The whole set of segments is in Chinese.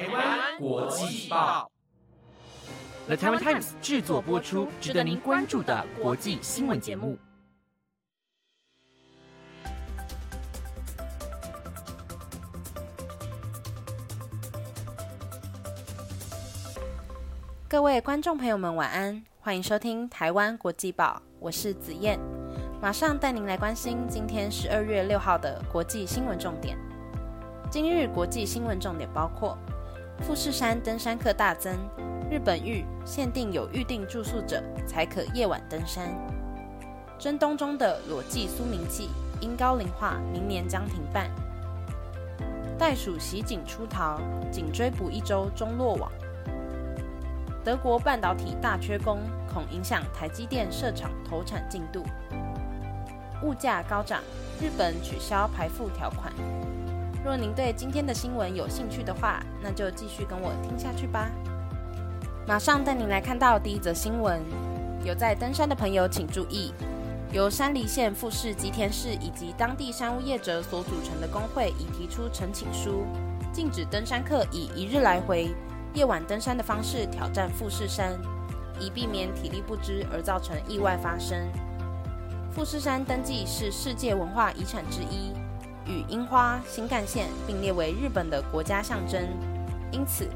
台湾国际报，The Taiwan Times 制作播出，值得您关注的国际新闻节目。各位观众朋友们，晚安，欢迎收听台湾国际报，我是子燕，马上带您来关心今天十二月六号的国际新闻重点。今日国际新闻重点包括：富士山登山客大增，日本预限定有预定住宿者才可夜晚登山；真冬中的裸季苏明记因高龄化，明年将停办；袋鼠袭警出逃，仅追捕一周终落网；德国半导体大缺工，恐影响台积电设厂投产进度；物价高涨，日本取消排付条款。若您对今天的新闻有兴趣的话，那就继续跟我听下去吧。马上带您来看到第一则新闻：有在登山的朋友请注意，由山梨县富士吉田市以及当地山屋业者所组成的工会已提出陈请书，禁止登山客以一日来回、夜晚登山的方式挑战富士山，以避免体力不支而造成意外发生。富士山登记是世界文化遗产之一。与樱花、新干线并列为日本的国家象征，因此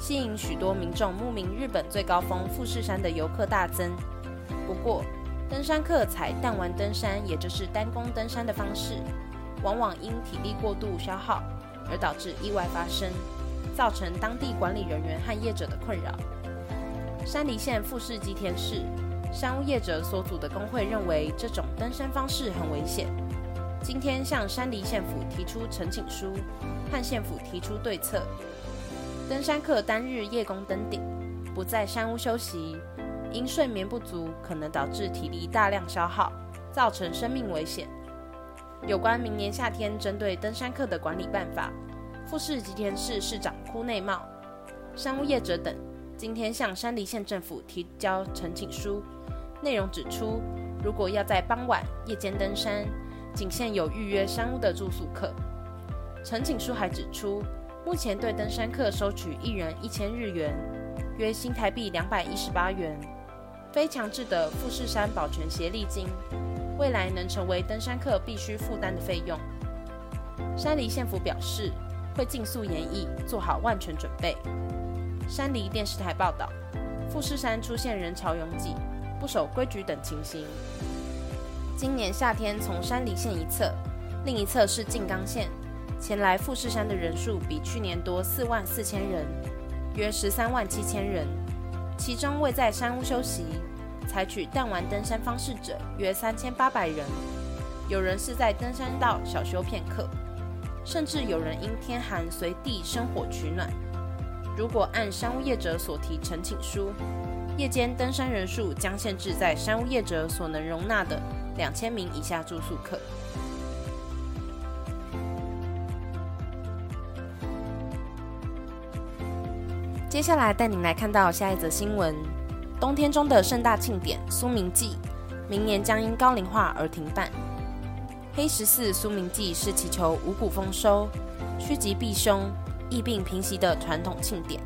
吸引许多民众慕名日本最高峰富士山的游客大增。不过，登山客采弹丸登山，也就是单弓登山的方式，往往因体力过度消耗而导致意外发生，造成当地管理人员和业者的困扰。山梨县富士吉田市山屋业者所组的工会认为，这种登山方式很危险。今天向山梨县府提出陈请书，和县府提出对策。登山客单日夜工登顶，不在山屋休息，因睡眠不足可能导致体力大量消耗，造成生命危险。有关明年夏天针对登山客的管理办法，富士吉田市市长枯内茂、山屋业者等今天向山梨县政府提交陈请书，内容指出，如果要在傍晚夜间登山，仅限有预约商务的住宿客。陈景书还指出，目前对登山客收取一人一千日元，约新台币两百一十八元，非强制的富士山保全协力金，未来能成为登山客必须负担的费用。山梨县府表示，会尽速研议，做好万全准备。山梨电视台报道，富士山出现人潮拥挤、不守规矩等情形。今年夏天，从山梨县一侧，另一侧是静冈县，前来富士山的人数比去年多四万四千人，约十三万七千人。其中未在山屋休息、采取弹丸登山方式者约三千八百人，有人是在登山道小休片刻，甚至有人因天寒随地生火取暖。如果按山屋业者所提陈请书，夜间登山人数将限制在山屋业者所能容纳的。两千名以下住宿客。接下来带您来看到下一则新闻：冬天中的盛大庆典苏明祭，明年将因高龄化而停办。黑十四苏明祭是祈求五谷丰收、趋吉避凶、疫病平息的传统庆典。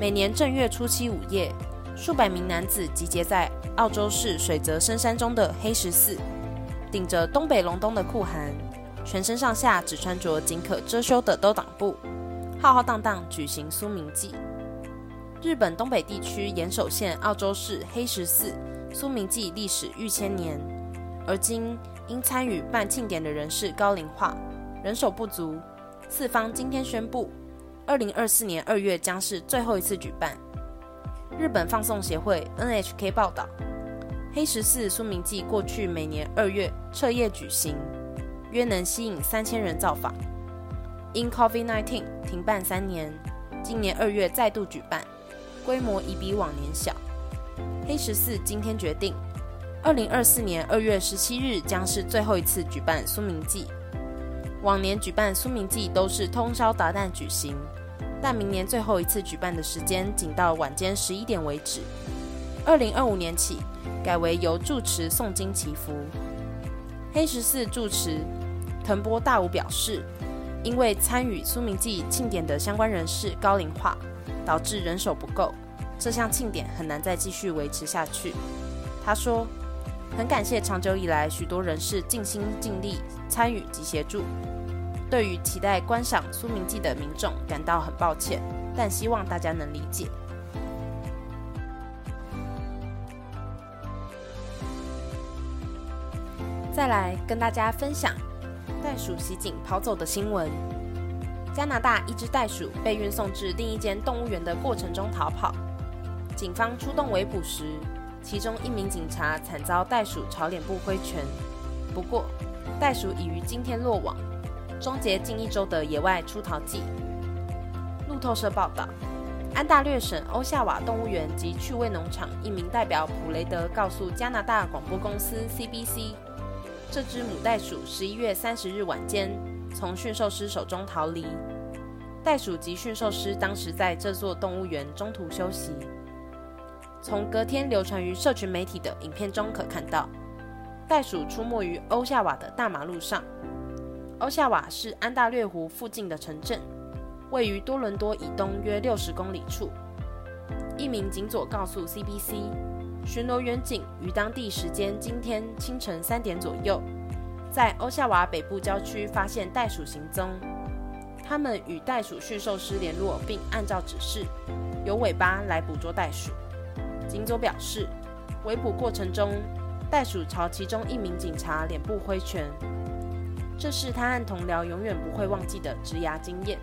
每年正月初七午夜。数百名男子集结在澳洲市水泽深山中的黑石寺，顶着东北隆冬的酷寒，全身上下只穿着仅可遮羞的兜裆布，浩浩荡荡举行苏明祭。日本东北地区岩手县澳洲市黑石寺苏明祭历史逾千年，而今因参与办庆典的人士高龄化，人手不足，四方今天宣布，二零二四年二月将是最后一次举办。日本放送协会 NHK 报道，黑十四苏明祭过去每年二月彻夜举行，约能吸引三千人造访。因 COVID-19 停办三年，今年二月再度举办，规模已比往年小。黑十四今天决定，二零二四年二月十七日将是最后一次举办苏明祭。往年举办苏明祭都是通宵达旦举行。但明年最后一次举办的时间仅到晚间十一点为止。二零二五年起改为由住持诵经祈福。黑十四住持藤波大武表示，因为参与苏明记庆典的相关人士高龄化，导致人手不够，这项庆典很难再继续维持下去。他说：“很感谢长久以来许多人士尽心尽力参与及协助，对于期待观赏苏明记的民众感到很抱歉，但希望大家能理解。”再来跟大家分享袋鼠袭警跑走的新闻。加拿大一只袋鼠被运送至另一间动物园的过程中逃跑，警方出动围捕时，其中一名警察惨遭袋鼠朝脸部挥拳。不过，袋鼠已于今天落网，终结近一周的野外出逃记。路透社报道，安大略省欧夏瓦动物园及趣味农场一名代表普雷德告诉加拿大广播公司 CBC。这只母袋鼠十一月三十日晚间从驯兽师手中逃离。袋鼠及驯兽师当时在这座动物园中途休息。从隔天流传于社群媒体的影片中可看到，袋鼠出没于欧夏瓦的大马路上。欧夏瓦是安大略湖附近的城镇，位于多伦多以东约六十公里处。一名警佐告诉 CBC。巡逻员警于当地时间今天清晨三点左右，在欧夏瓦北部郊区发现袋鼠行踪。他们与袋鼠驯兽师联络，并按照指示由尾巴来捕捉袋鼠。警佐表示，围捕过程中，袋鼠朝其中一名警察脸部挥拳，这是他和同僚永远不会忘记的职涯经验。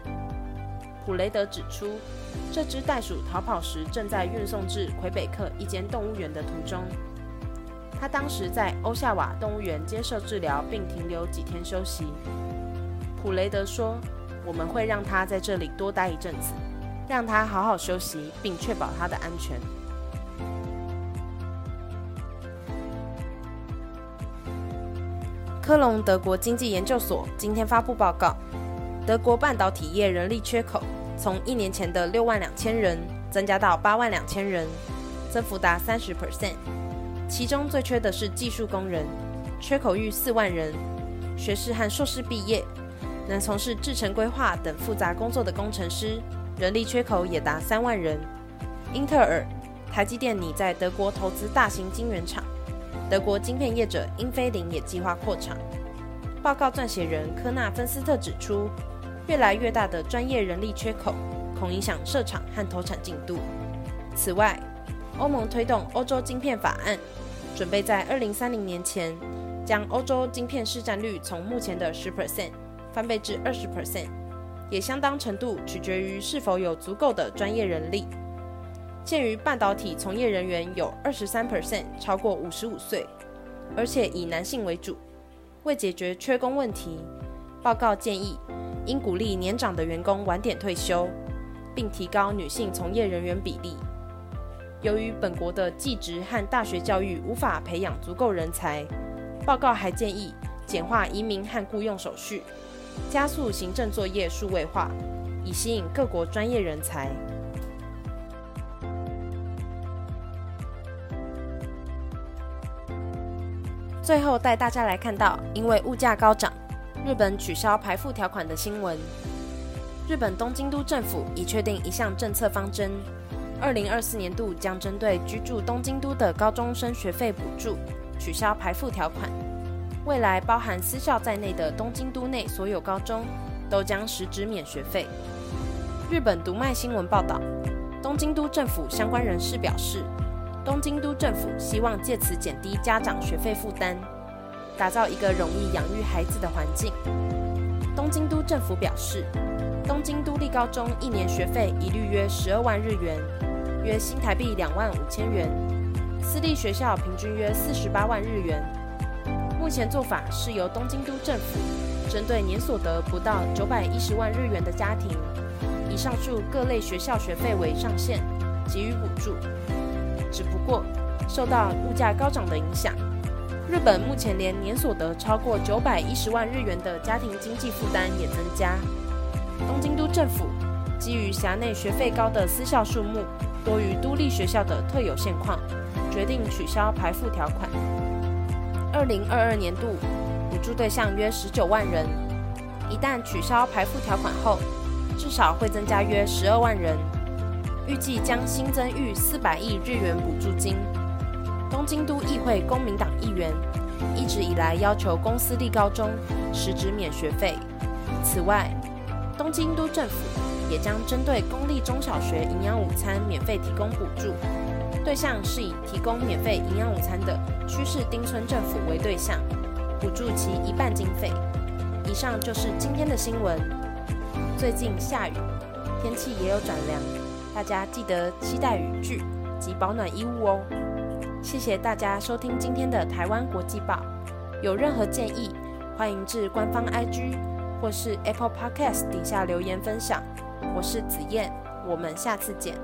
普雷德指出，这只袋鼠逃跑时正在运送至魁北克一间动物园的途中。他当时在欧夏瓦动物园接受治疗，并停留几天休息。普雷德说：“我们会让他在这里多待一阵子，让他好好休息，并确保他的安全。”科隆德国经济研究所今天发布报告。德国半导体业人力缺口从一年前的六万两千人增加到八万两千人，增幅达三十 percent。其中最缺的是技术工人，缺口逾四万人。学士和硕士毕业，能从事制程规划等复杂工作的工程师，人力缺口也达三万人。英特尔、台积电拟在德国投资大型晶圆厂，德国晶片业者英飞凌也计划扩厂。报告撰写人科纳芬斯特指出。越来越大的专业人力缺口，恐影响设厂和投产进度。此外，欧盟推动欧洲晶片法案，准备在二零三零年前将欧洲晶片市占率从目前的十 percent 翻倍至二十 percent，也相当程度取决于是否有足够的专业人力。鉴于半导体从业人员有二十三 percent 超过五十五岁，而且以男性为主，为解决缺工问题，报告建议。应鼓励年长的员工晚点退休，并提高女性从业人员比例。由于本国的技职和大学教育无法培养足够人才，报告还建议简化移民和雇佣手续，加速行政作业数位化，以吸引各国专业人才。最后带大家来看到，因为物价高涨。日本取消排富条款的新闻。日本东京都政府已确定一项政策方针，二零二四年度将针对居住东京都的高中生学费补助取消排富条款。未来，包含私校在内的东京都内所有高中都将实质免学费。日本读卖新闻报道，东京都政府相关人士表示，东京都政府希望借此减低家长学费负担。打造一个容易养育孩子的环境。东京都政府表示，东京都立高中一年学费一律约十二万日元，约新台币两万五千元；私立学校平均约四十八万日元。目前做法是由东京都政府针对年所得不到九百一十万日元的家庭，以上述各类学校学费为上限给予补助。只不过，受到物价高涨的影响。日本目前连年所得超过九百一十万日元的家庭经济负担也增加。东京都政府基于辖内学费高的私校数目多于都立学校的特有现况，决定取消排付条款。二零二二年度补助对象约十九万人，一旦取消排富条款后，至少会增加约十二万人。预计将新增逾四百亿日元补助金。东京都议会公民党议员一直以来要求公私立高中实质免学费。此外，东京都政府也将针对公立中小学营养午餐免费提供补助，对象是以提供免费营养午餐的区市町村政府为对象，补助其一半经费。以上就是今天的新闻。最近下雨，天气也有转凉，大家记得期待雨具及保暖衣物哦。谢谢大家收听今天的台湾国际报，有任何建议，欢迎至官方 IG 或是 Apple Podcast 底下留言分享。我是子燕，我们下次见。